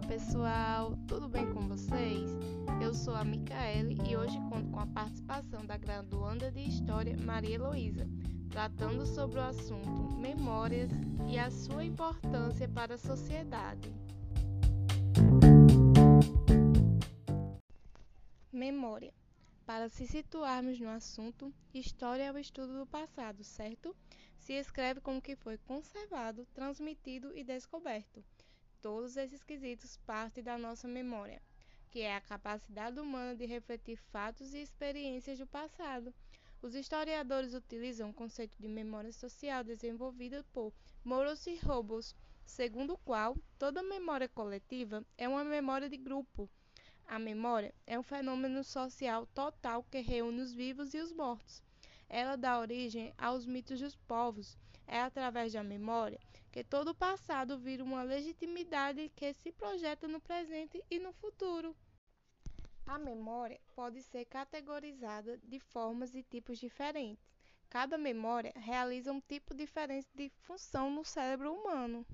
pessoal, tudo bem com vocês? Eu sou a Micaele e hoje conto com a participação da graduanda de História Maria Heloísa, tratando sobre o assunto Memórias e a sua importância para a sociedade. Memória. Para se situarmos no assunto, história é o estudo do passado, certo? Se escreve como que foi conservado, transmitido e descoberto Todos esses quesitos partem da nossa memória, que é a capacidade humana de refletir fatos e experiências do passado. Os historiadores utilizam o conceito de memória social desenvolvido por Morossi Robles, segundo o qual toda memória coletiva é uma memória de grupo. A memória é um fenômeno social total que reúne os vivos e os mortos. Ela dá origem aos mitos dos povos. É através da memória que todo o passado vira uma legitimidade que se projeta no presente e no futuro. A memória pode ser categorizada de formas e tipos diferentes. Cada memória realiza um tipo diferente de função no cérebro humano.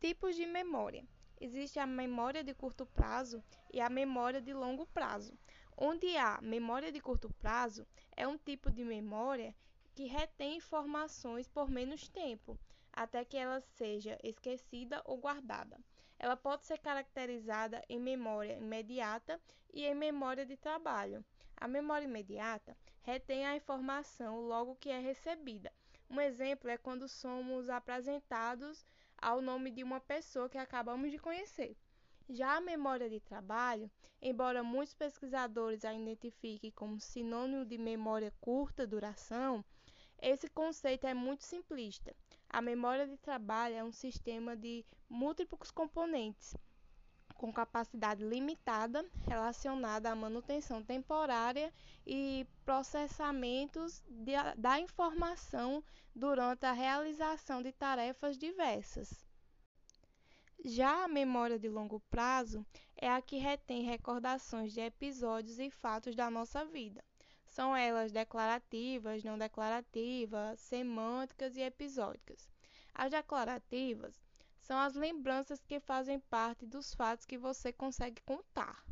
Tipos de memória: existe a memória de curto prazo e a memória de longo prazo. Onde há memória de curto prazo, é um tipo de memória que retém informações por menos tempo, até que ela seja esquecida ou guardada. Ela pode ser caracterizada em memória imediata e em memória de trabalho. A memória imediata retém a informação logo que é recebida. Um exemplo é quando somos apresentados ao nome de uma pessoa que acabamos de conhecer. Já a memória de trabalho, embora muitos pesquisadores a identifiquem como sinônimo de memória curta duração, esse conceito é muito simplista. A memória de trabalho é um sistema de múltiplos componentes, com capacidade limitada relacionada à manutenção temporária e processamentos de, da informação durante a realização de tarefas diversas. Já a memória de longo prazo é a que retém recordações de episódios e fatos da nossa vida. São elas declarativas, não declarativas, semânticas e episódicas. As declarativas são as lembranças que fazem parte dos fatos que você consegue contar.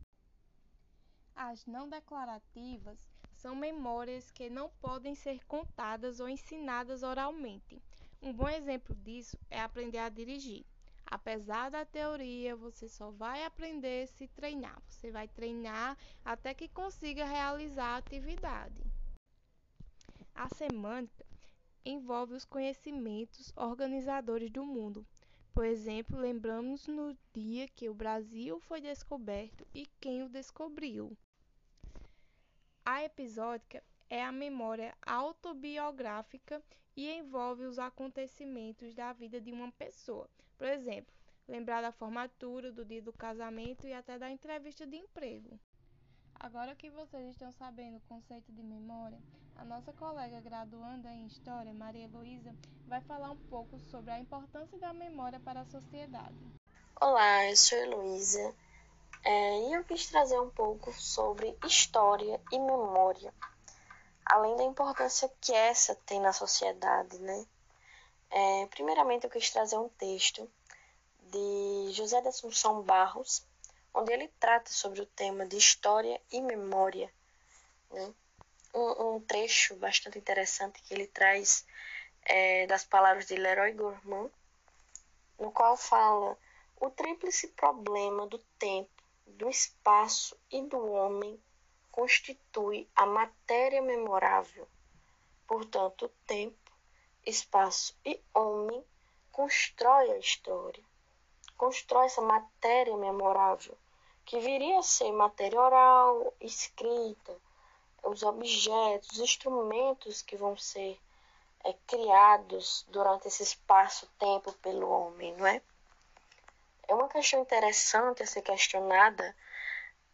As não declarativas são memórias que não podem ser contadas ou ensinadas oralmente. Um bom exemplo disso é aprender a dirigir. Apesar da teoria, você só vai aprender se treinar. Você vai treinar até que consiga realizar a atividade. A semântica envolve os conhecimentos organizadores do mundo. Por exemplo, lembramos no dia que o Brasil foi descoberto e quem o descobriu. A episódica é a memória autobiográfica e envolve os acontecimentos da vida de uma pessoa. Por exemplo, lembrar da formatura, do dia do casamento e até da entrevista de emprego. Agora que vocês estão sabendo o conceito de memória, a nossa colega graduanda em História, Maria Heloísa, vai falar um pouco sobre a importância da memória para a sociedade. Olá, eu sou Heloísa é, e eu quis trazer um pouco sobre história e memória, além da importância que essa tem na sociedade, né? É, primeiramente, eu quis trazer um texto de José da Assunção Barros, onde ele trata sobre o tema de história e memória. Né? Um, um trecho bastante interessante que ele traz é, das palavras de Leroy Gourmand, no qual fala o tríplice problema do tempo, do espaço e do homem constitui a matéria memorável. Portanto, o tempo, espaço e homem constrói a história, constrói essa matéria memorável, que viria a ser matéria oral, escrita, os objetos, os instrumentos que vão ser é, criados durante esse espaço-tempo pelo homem, não é? É uma questão interessante a ser questionada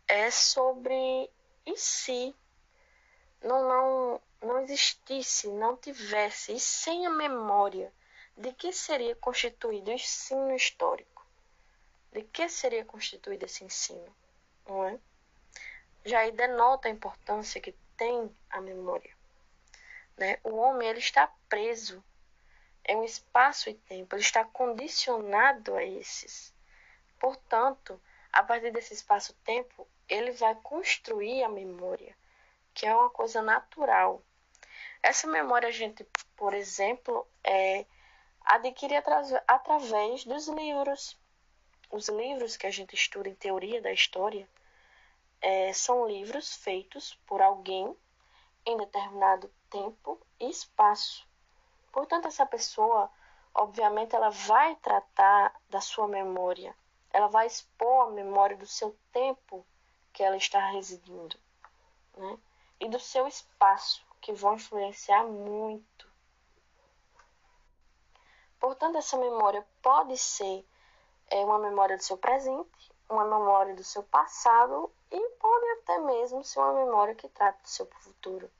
é sobre e se não, não existisse, não tivesse, e sem a memória, de que seria constituído o ensino histórico? De que seria constituído esse ensino? Não é? Já aí denota a importância que tem a memória. Né? O homem ele está preso em um espaço e tempo, ele está condicionado a esses. Portanto, a partir desse espaço-tempo, ele vai construir a memória, que é uma coisa natural. Essa memória a gente, por exemplo, é, adquire através dos livros. Os livros que a gente estuda em teoria da história é, são livros feitos por alguém em determinado tempo e espaço. Portanto, essa pessoa, obviamente, ela vai tratar da sua memória, ela vai expor a memória do seu tempo que ela está residindo, né? E do seu espaço, que vão influenciar muito. Portanto, essa memória pode ser é, uma memória do seu presente, uma memória do seu passado e pode até mesmo ser uma memória que trata do seu futuro.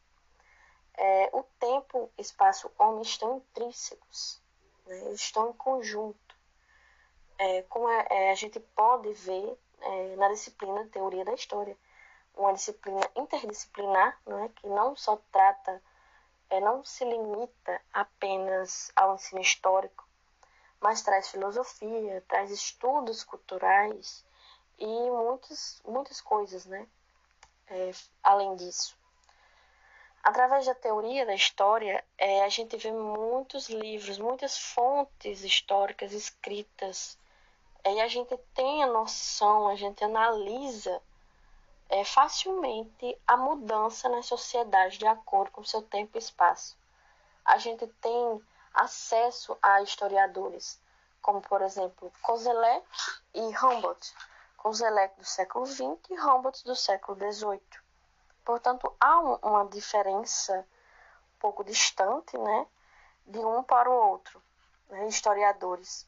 É, o tempo espaço homem estão intrínsecos, né? eles estão em conjunto. É, como é, é, a gente pode ver é, na disciplina Teoria da História, uma disciplina interdisciplinar, não é? que não só trata, é, não se limita apenas ao ensino histórico, mas traz filosofia, traz estudos culturais e muitas, muitas coisas, né? É, além disso. Através da teoria da história, é, a gente vê muitos livros, muitas fontes históricas escritas, é, e a gente tem a noção, a gente analisa é, facilmente a mudança na sociedade de acordo com seu tempo e espaço. A gente tem acesso a historiadores, como por exemplo Kozelek e Humboldt, Kozelek do século XX e Humboldt do século XVIII. Portanto, há uma diferença um pouco distante, né, de um para o outro, né, historiadores.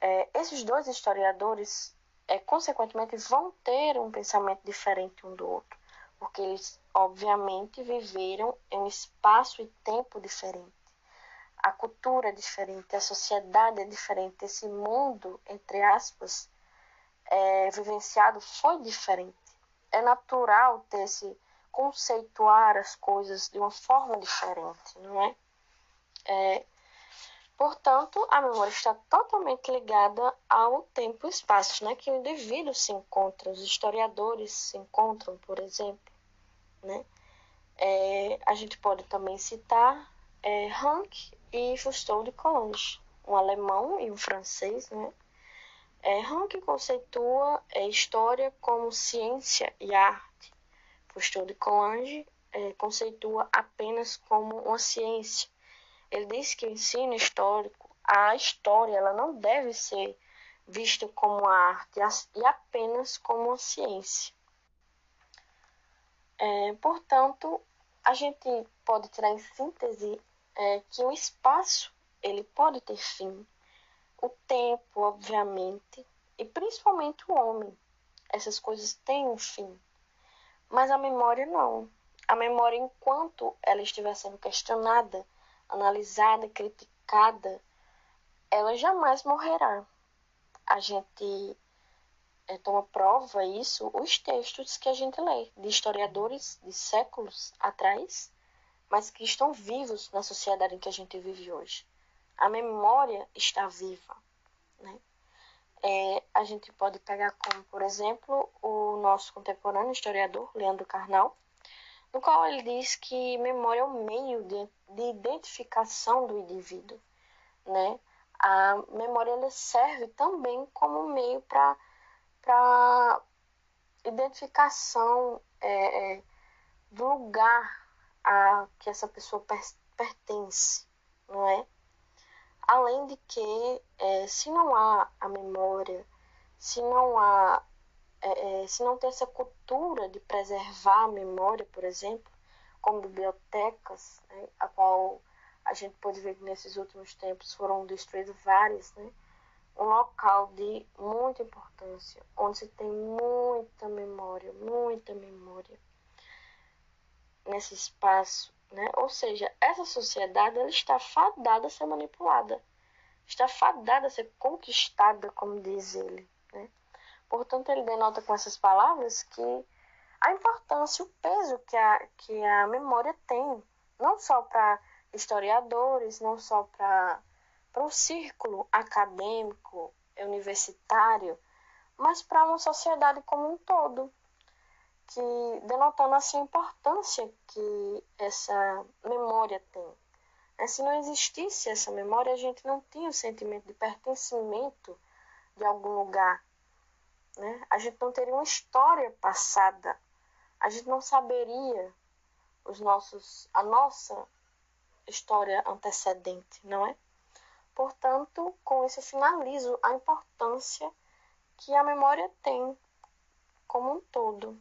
É, esses dois historiadores, é, consequentemente, vão ter um pensamento diferente um do outro, porque eles, obviamente, viveram em um espaço e tempo diferente. A cultura é diferente, a sociedade é diferente, esse mundo, entre aspas, é, vivenciado foi diferente. É natural ter esse conceituar as coisas de uma forma diferente, não é? é portanto, a memória está totalmente ligada ao tempo e espaço, né? Que o indivíduo se encontra, os historiadores se encontram, por exemplo, né? É, a gente pode também citar é, Rank e Fustou de Coulanges, um alemão e um francês, né? É, Rank conceitua a é, história como ciência e arte Cousteau de Coulanges é, conceitua apenas como uma ciência. Ele diz que o ensino histórico, a história, ela não deve ser vista como arte e apenas como ciência. É, portanto, a gente pode tirar em síntese é, que o espaço ele pode ter fim, o tempo, obviamente, e principalmente o homem. Essas coisas têm um fim. Mas a memória não. A memória, enquanto ela estiver sendo questionada, analisada, criticada, ela jamais morrerá. A gente é, toma prova isso os textos que a gente lê de historiadores de séculos atrás, mas que estão vivos na sociedade em que a gente vive hoje. A memória está viva, né? É, a gente pode pegar como, por exemplo, o nosso contemporâneo historiador, Leandro Carnal, no qual ele diz que memória é o meio de, de identificação do indivíduo. Né? A memória ela serve também como meio para identificação é, é, do lugar a que essa pessoa per, pertence, não é? Além de que, é, se não há a memória, se não há, é, é, se não tem essa cultura de preservar a memória, por exemplo, como bibliotecas, né, a qual a gente pode ver que nesses últimos tempos foram destruídas várias, né? um local de muita importância, onde se tem muita memória, muita memória nesse espaço né? Ou seja, essa sociedade ela está fadada a ser manipulada, está fadada a ser conquistada, como diz ele. Portanto, ele denota com essas palavras que a importância, o peso que a, que a memória tem, não só para historiadores, não só para o círculo acadêmico, universitário, mas para uma sociedade como um todo, que denotando assim a importância que essa memória tem. É, se não existisse essa memória, a gente não tinha o sentimento de pertencimento de algum lugar. Né? A gente não teria uma história passada. A gente não saberia os nossos, a nossa história antecedente, não é? Portanto, com isso eu finalizo a importância que a memória tem como um todo.